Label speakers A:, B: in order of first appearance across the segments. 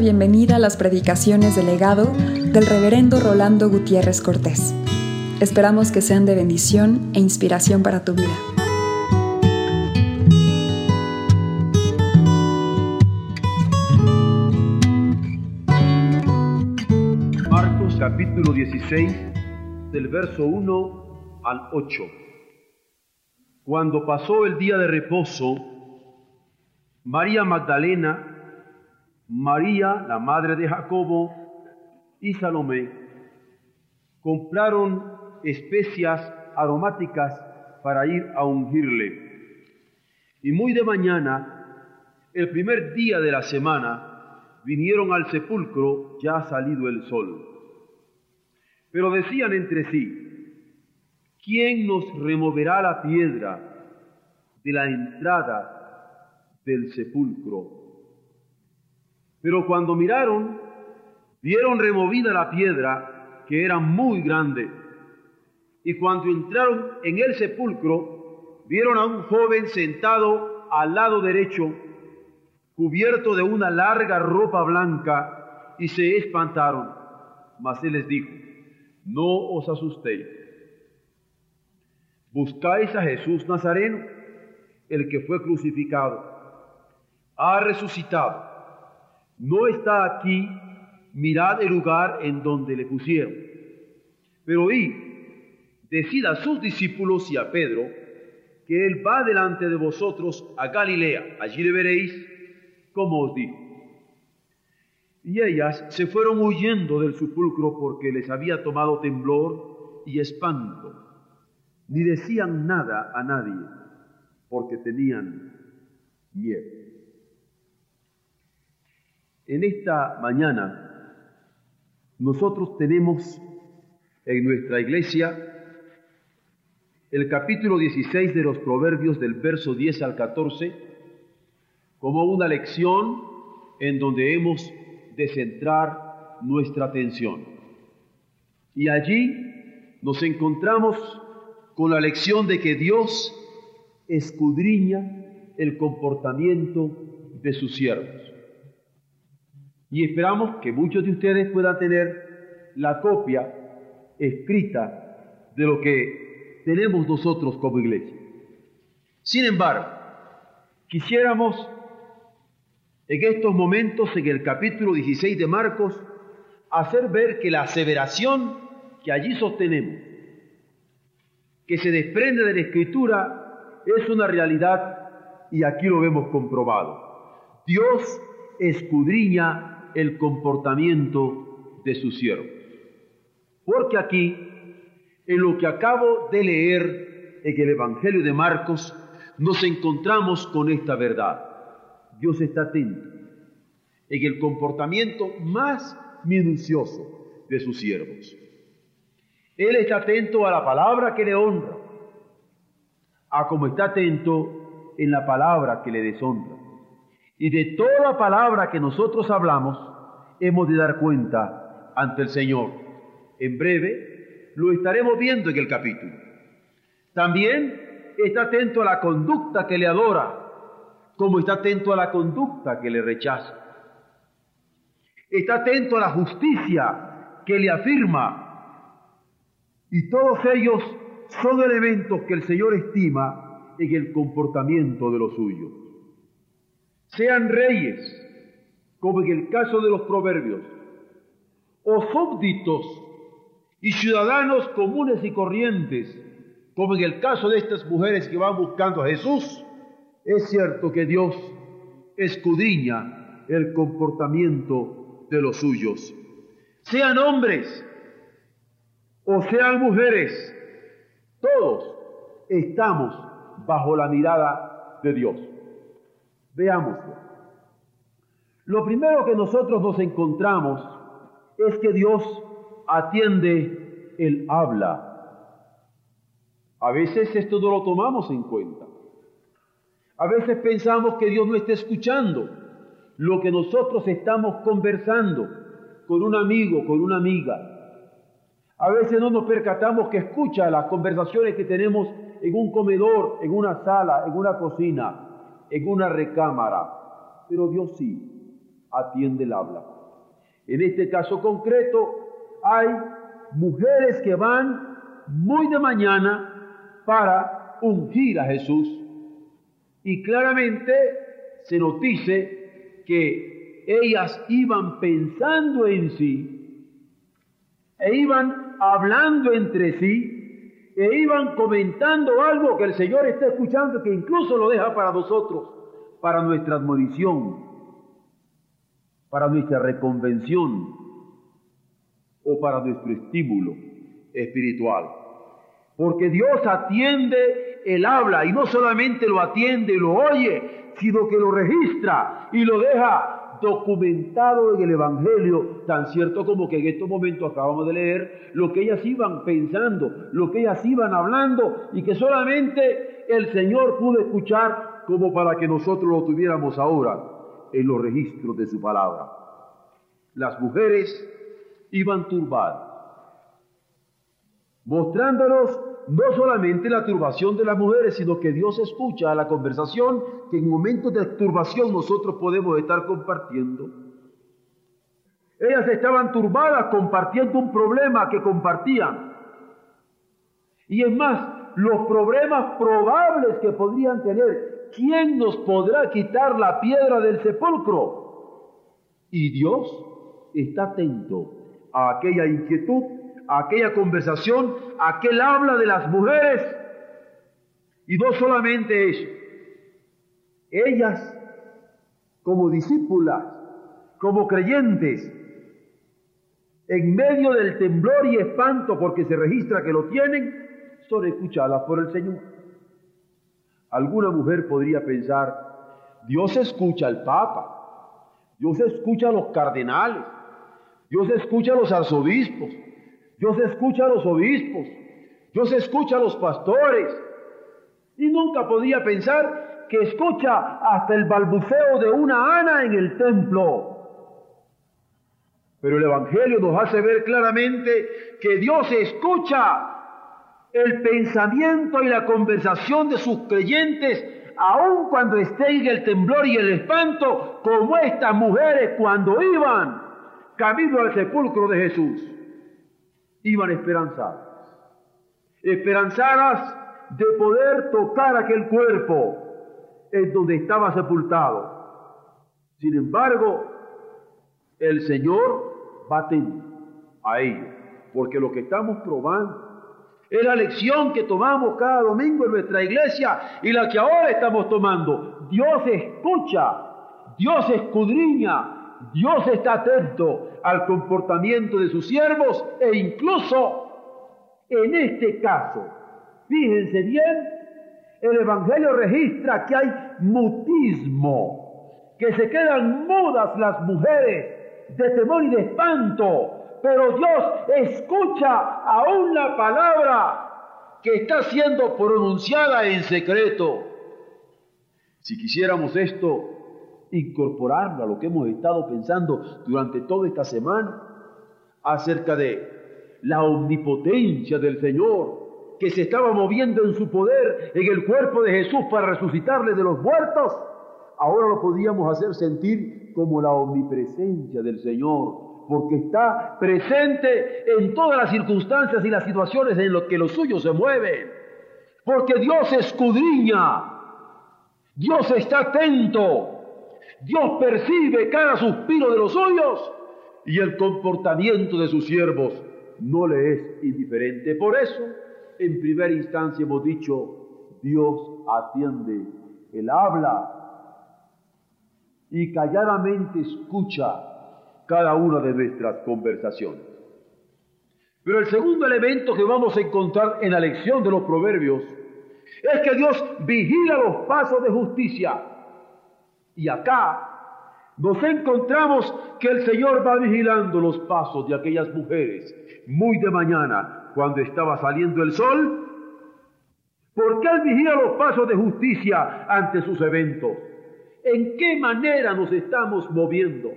A: bienvenida a las predicaciones del legado del reverendo Rolando Gutiérrez Cortés. Esperamos que sean de bendición e inspiración para tu vida.
B: Marcos capítulo 16 del verso 1 al 8. Cuando pasó el día de reposo, María Magdalena, María, la madre de Jacobo, y Salomé compraron especias aromáticas para ir a ungirle. Y muy de mañana, el primer día de la semana, vinieron al sepulcro ya salido el sol. Pero decían entre sí, ¿quién nos removerá la piedra de la entrada del sepulcro? Pero cuando miraron, vieron removida la piedra, que era muy grande. Y cuando entraron en el sepulcro, vieron a un joven sentado al lado derecho, cubierto de una larga ropa blanca, y se espantaron. Mas él les dijo, no os asustéis. Buscáis a Jesús Nazareno, el que fue crucificado. Ha resucitado no está aquí, mirad el lugar en donde le pusieron. Pero oí, decid a sus discípulos y a Pedro, que él va delante de vosotros a Galilea, allí le veréis, como os dijo. Y ellas se fueron huyendo del sepulcro porque les había tomado temblor y espanto, ni decían nada a nadie, porque tenían miedo. En esta mañana nosotros tenemos en nuestra iglesia el capítulo 16 de los Proverbios del verso 10 al 14 como una lección en donde hemos de centrar nuestra atención. Y allí nos encontramos con la lección de que Dios escudriña el comportamiento de sus siervos. Y esperamos que muchos de ustedes puedan tener la copia escrita de lo que tenemos nosotros como iglesia. Sin embargo, quisiéramos en estos momentos, en el capítulo 16 de Marcos, hacer ver que la aseveración que allí sostenemos, que se desprende de la escritura, es una realidad y aquí lo vemos comprobado. Dios escudriña el comportamiento de sus siervos. Porque aquí, en lo que acabo de leer en el Evangelio de Marcos, nos encontramos con esta verdad. Dios está atento en el comportamiento más minucioso de sus siervos. Él está atento a la palabra que le honra, a como está atento en la palabra que le deshonra. Y de toda palabra que nosotros hablamos, hemos de dar cuenta ante el Señor. En breve lo estaremos viendo en el capítulo. También está atento a la conducta que le adora, como está atento a la conducta que le rechaza. Está atento a la justicia que le afirma. Y todos ellos son elementos que el Señor estima en el comportamiento de los suyos sean reyes, como en el caso de los proverbios, o súbditos y ciudadanos comunes y corrientes, como en el caso de estas mujeres que van buscando a Jesús, es cierto que Dios escudriña el comportamiento de los suyos. Sean hombres o sean mujeres, todos estamos bajo la mirada de Dios. Veámoslo. Lo primero que nosotros nos encontramos es que Dios atiende el habla. A veces esto no lo tomamos en cuenta. A veces pensamos que Dios no está escuchando lo que nosotros estamos conversando con un amigo, con una amiga. A veces no nos percatamos que escucha las conversaciones que tenemos en un comedor, en una sala, en una cocina en una recámara, pero Dios sí. atiende el habla. En este caso concreto hay mujeres que van muy de mañana para ungir a Jesús y claramente se nos dice que ellas iban pensando en sí e iban hablando entre sí e iban comentando algo que el Señor está escuchando que incluso lo deja para nosotros, para nuestra admonición, para nuestra reconvención o para nuestro estímulo espiritual. Porque Dios atiende el habla y no solamente lo atiende y lo oye, sino que lo registra y lo deja documentado en el Evangelio, tan cierto como que en estos momentos acabamos de leer lo que ellas iban pensando, lo que ellas iban hablando y que solamente el Señor pudo escuchar como para que nosotros lo tuviéramos ahora en los registros de su palabra. Las mujeres iban turbadas, mostrándonos no solamente la turbación de las mujeres, sino que Dios escucha la conversación que en momentos de turbación nosotros podemos estar compartiendo. Ellas estaban turbadas compartiendo un problema que compartían. Y es más, los problemas probables que podrían tener. ¿Quién nos podrá quitar la piedra del sepulcro? Y Dios está atento a aquella inquietud aquella conversación, aquel habla de las mujeres. Y no solamente eso, ellas como discípulas, como creyentes, en medio del temblor y espanto, porque se registra que lo tienen, son escuchadas por el Señor. Alguna mujer podría pensar, Dios escucha al Papa, Dios escucha a los cardenales, Dios escucha a los arzobispos, Dios escucha a los obispos, Dios escucha a los pastores. Y nunca podía pensar que escucha hasta el balbuceo de una ana en el templo. Pero el Evangelio nos hace ver claramente que Dios escucha el pensamiento y la conversación de sus creyentes, aun cuando estén en el temblor y el espanto, como estas mujeres cuando iban camino al sepulcro de Jesús iban esperanzadas, esperanzadas de poder tocar aquel cuerpo en donde estaba sepultado. Sin embargo, el Señor va a ello, porque lo que estamos probando es la lección que tomamos cada domingo en nuestra iglesia y la que ahora estamos tomando. Dios escucha, Dios escudriña, Dios está atento al comportamiento de sus siervos e incluso en este caso, fíjense bien, el Evangelio registra que hay mutismo, que se quedan mudas las mujeres de temor y de espanto, pero Dios escucha aún la palabra que está siendo pronunciada en secreto. Si quisiéramos esto incorporarlo a lo que hemos estado pensando durante toda esta semana acerca de la omnipotencia del Señor que se estaba moviendo en su poder en el cuerpo de Jesús para resucitarle de los muertos, ahora lo podíamos hacer sentir como la omnipresencia del Señor, porque está presente en todas las circunstancias y las situaciones en las que los suyos se mueven, porque Dios escudriña, Dios está atento, Dios percibe cada suspiro de los suyos y el comportamiento de sus siervos no le es indiferente. Por eso, en primera instancia hemos dicho, Dios atiende, Él habla y calladamente escucha cada una de nuestras conversaciones. Pero el segundo elemento que vamos a encontrar en la lección de los proverbios es que Dios vigila los pasos de justicia y acá nos encontramos que el Señor va vigilando los pasos de aquellas mujeres muy de mañana cuando estaba saliendo el sol. Porque Él vigila los pasos de justicia ante sus eventos. ¿En qué manera nos estamos moviendo?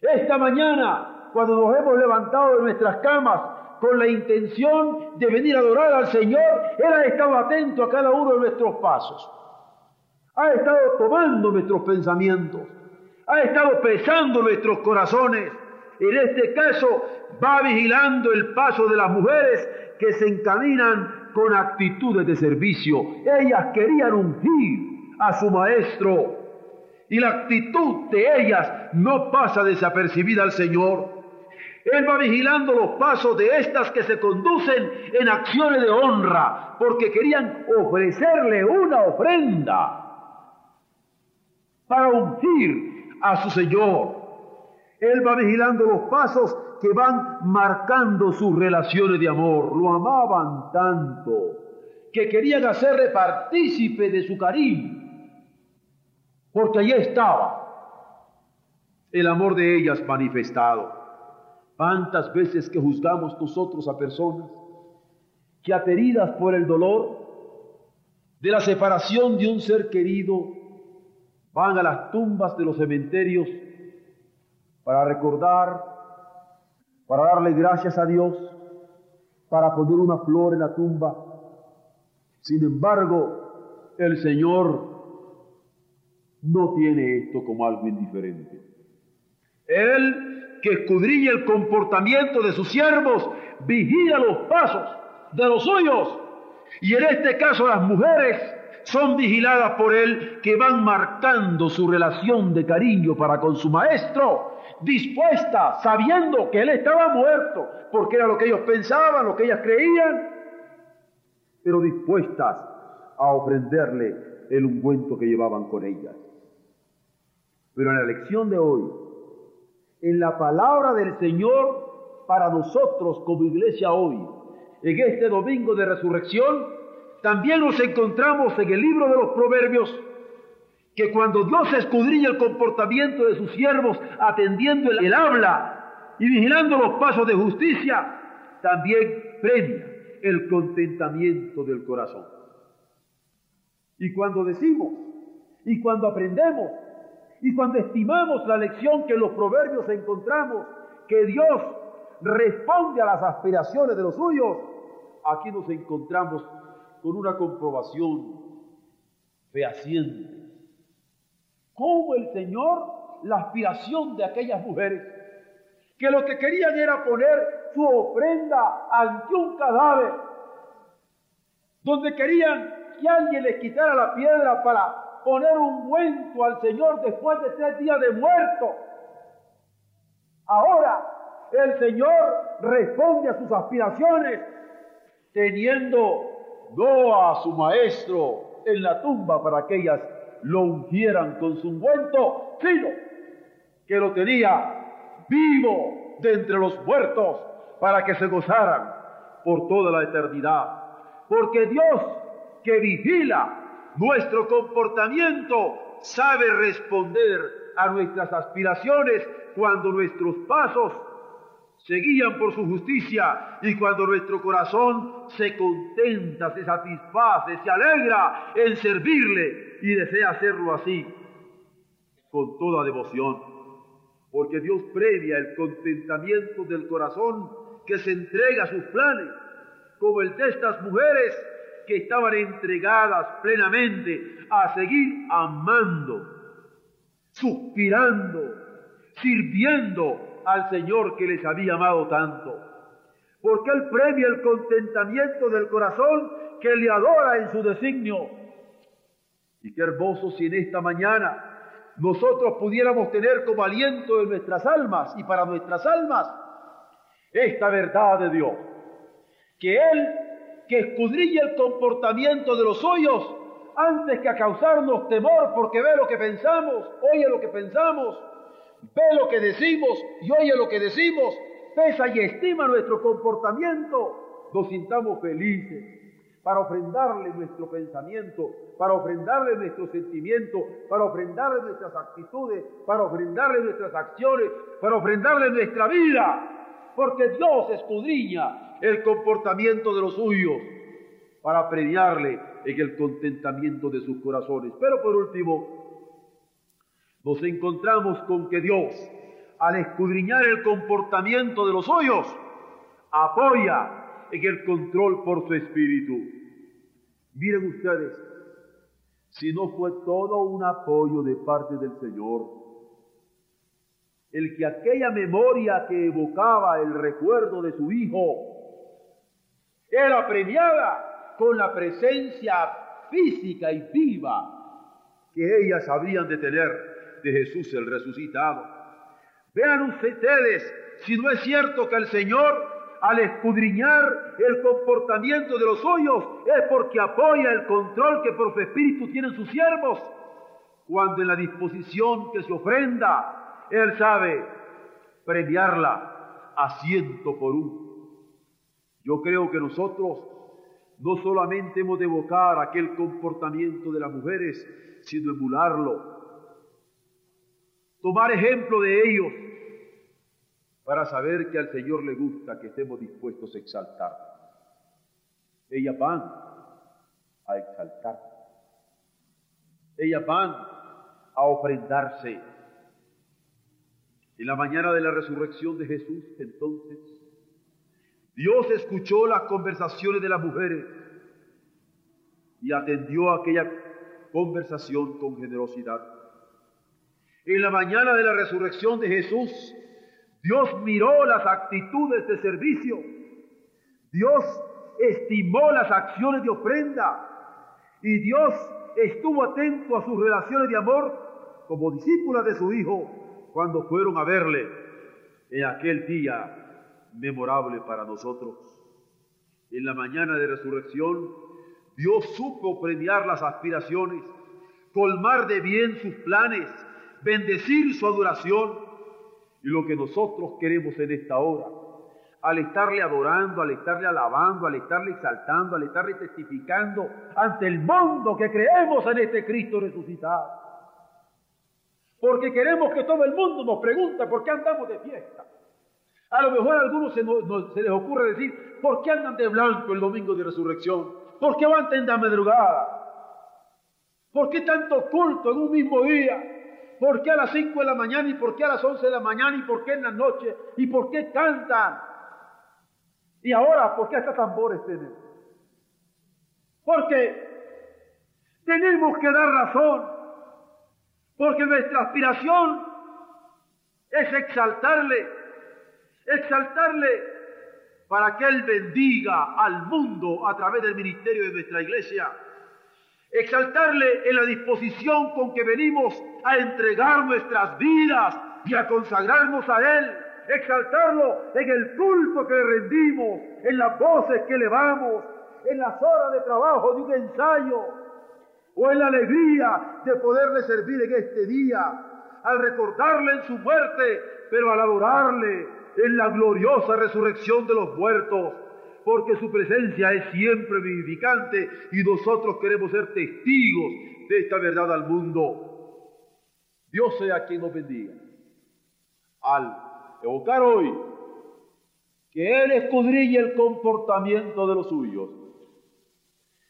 B: Esta mañana, cuando nos hemos levantado de nuestras camas con la intención de venir a adorar al Señor, Él ha estado atento a cada uno de nuestros pasos ha estado tomando nuestros pensamientos, ha estado pesando nuestros corazones. En este caso, va vigilando el paso de las mujeres que se encaminan con actitudes de servicio. Ellas querían ungir a su maestro y la actitud de ellas no pasa desapercibida al Señor. Él va vigilando los pasos de estas que se conducen en acciones de honra, porque querían ofrecerle una ofrenda para ungir a su Señor. Él va vigilando los pasos que van marcando sus relaciones de amor. Lo amaban tanto que querían hacerle partícipe de su cariño, porque allí estaba el amor de ellas manifestado. ¿Cuántas veces que juzgamos nosotros a personas que ateridas por el dolor de la separación de un ser querido, van a las tumbas de los cementerios para recordar, para darle gracias a Dios, para poner una flor en la tumba. Sin embargo, el Señor no tiene esto como algo indiferente. Él que escudriña el comportamiento de sus siervos, vigila los pasos de los suyos. Y en este caso las mujeres son vigiladas por él que van marcando su relación de cariño para con su maestro, dispuestas, sabiendo que él estaba muerto, porque era lo que ellos pensaban, lo que ellas creían, pero dispuestas a ofrenderle el ungüento que llevaban con ellas. Pero en la lección de hoy, en la palabra del Señor para nosotros como iglesia hoy. En este domingo de resurrección, también nos encontramos en el libro de los Proverbios que cuando Dios escudriña el comportamiento de sus siervos, atendiendo el, el habla y vigilando los pasos de justicia, también premia el contentamiento del corazón. Y cuando decimos, y cuando aprendemos y cuando estimamos la lección que en los proverbios encontramos, que Dios responde a las aspiraciones de los suyos, aquí nos encontramos con una comprobación fehaciente. Cómo el Señor, la aspiración de aquellas mujeres, que lo que querían era poner su ofrenda ante un cadáver, donde querían que alguien les quitara la piedra para poner un ungüento al Señor después de tres días de muerto. Ahora el Señor responde a sus aspiraciones teniendo no a su maestro en la tumba para que ellas lo ungieran con su ungüento, sino que lo tenía vivo de entre los muertos para que se gozaran por toda la eternidad. Porque Dios que vigila nuestro comportamiento sabe responder a nuestras aspiraciones cuando nuestros pasos se guían por su justicia y cuando nuestro corazón se contenta, se satisface, se alegra en servirle y desea hacerlo así con toda devoción. Porque Dios premia el contentamiento del corazón que se entrega a sus planes, como el de estas mujeres que estaban entregadas plenamente a seguir amando, suspirando, sirviendo al Señor que les había amado tanto. Porque Él premia el contentamiento del corazón que le adora en su designio. Y qué hermoso si en esta mañana nosotros pudiéramos tener como aliento de nuestras almas y para nuestras almas esta verdad de Dios. Que Él que escudrille el comportamiento de los suyos antes que a causarnos temor porque ve lo que pensamos, oye lo que pensamos, ve lo que decimos y oye lo que decimos, pesa y estima nuestro comportamiento, nos sintamos felices para ofrendarle nuestro pensamiento, para ofrendarle nuestro sentimiento, para ofrendarle nuestras actitudes, para ofrendarle nuestras acciones, para ofrendarle nuestra vida, porque Dios escudriña el comportamiento de los suyos para premiarle en el contentamiento de sus corazones. Pero por último, nos encontramos con que Dios, al escudriñar el comportamiento de los suyos, apoya en el control por su espíritu. Miren ustedes, si no fue todo un apoyo de parte del Señor, el que aquella memoria que evocaba el recuerdo de su hijo era premiada con la presencia física y viva que ellas habrían de tener de Jesús el resucitado. Vean ustedes si no es cierto que el Señor al escudriñar el comportamiento de los suyos es porque apoya el control que por su espíritu tienen sus siervos. Cuando en la disposición que se ofrenda, Él sabe premiarla a ciento por uno. Yo creo que nosotros no solamente hemos de evocar aquel comportamiento de las mujeres, sino emularlo. Tomar ejemplo de ellos para saber que al Señor le gusta que estemos dispuestos a exaltar. Ellas van a exaltar. Ellas van a ofrendarse. En la mañana de la resurrección de Jesús, entonces, Dios escuchó las conversaciones de las mujeres y atendió aquella conversación con generosidad. En la mañana de la resurrección de Jesús, Dios miró las actitudes de servicio. Dios estimó las acciones de ofrenda. Y Dios estuvo atento a sus relaciones de amor como discípulas de su Hijo cuando fueron a verle en aquel día memorable para nosotros. En la mañana de resurrección, Dios supo premiar las aspiraciones, colmar de bien sus planes, bendecir su adoración y lo que nosotros queremos en esta hora, al estarle adorando, al estarle alabando, al estarle exaltando, al estarle testificando ante el mundo que creemos en este Cristo resucitado. Porque queremos que todo el mundo nos pregunte por qué andamos de fiesta. A lo mejor a algunos se, se les ocurre decir, ¿por qué andan de blanco el domingo de resurrección? ¿Por qué van la madrugada? ¿Por qué tanto culto en un mismo día? ¿Por qué a las 5 de la mañana y por qué a las 11 de la mañana y por qué en la noche y por qué cantan? Y ahora, ¿por qué hasta tambores tienen? Porque tenemos que dar razón, porque nuestra aspiración es exaltarle, exaltarle para que Él bendiga al mundo a través del ministerio de nuestra iglesia exaltarle en la disposición con que venimos a entregar nuestras vidas y a consagrarnos a Él, exaltarlo en el culto que le rendimos, en las voces que elevamos, en las horas de trabajo de un ensayo, o en la alegría de poderle servir en este día, al recordarle en su muerte, pero al adorarle en la gloriosa resurrección de los muertos porque su presencia es siempre vivificante y nosotros queremos ser testigos de esta verdad al mundo. Dios sea quien nos bendiga. Al evocar hoy que Él escudrille el comportamiento de los suyos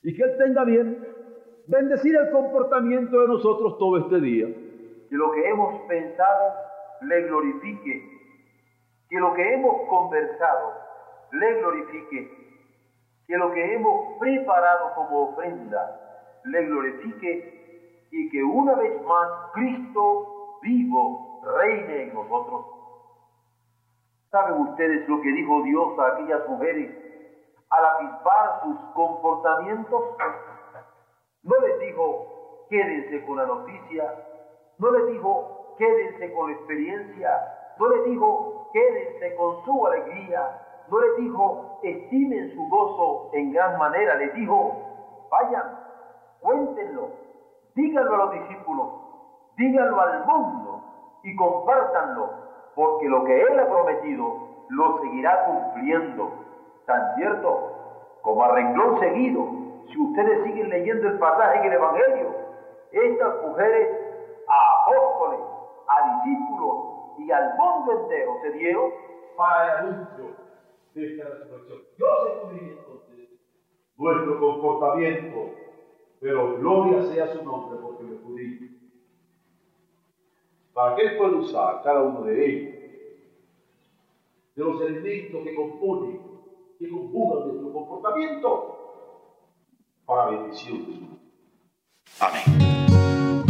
B: y que Él tenga bien bendecir el comportamiento de nosotros todo este día.
C: Que lo que hemos pensado le glorifique, que lo que hemos conversado le glorifique, que lo que hemos preparado como ofrenda le glorifique y que una vez más Cristo vivo reine en nosotros. ¿Saben ustedes lo que dijo Dios a aquellas mujeres al avisar sus comportamientos? No les dijo, quédense con la noticia, no les dijo, quédense con la experiencia, no les dijo, quédense con su alegría, no les dijo, estimen su gozo en gran manera, les dijo, vayan, cuéntenlo, díganlo a los discípulos, díganlo al mundo y compártanlo, porque lo que Él ha prometido lo seguirá cumpliendo. Tan cierto como a renglón seguido, si ustedes siguen leyendo el pasaje en el Evangelio, estas mujeres a apóstoles, a discípulos y al mundo entero se dieron para el anuncio de esta resurrección. Entonces
B: nuestro comportamiento, pero gloria sea su nombre porque lo escudriña. Para que Él pueda usar cada uno de ellos, de los elementos que componen, que conjugan nuestro comportamiento, para bendición. Amén.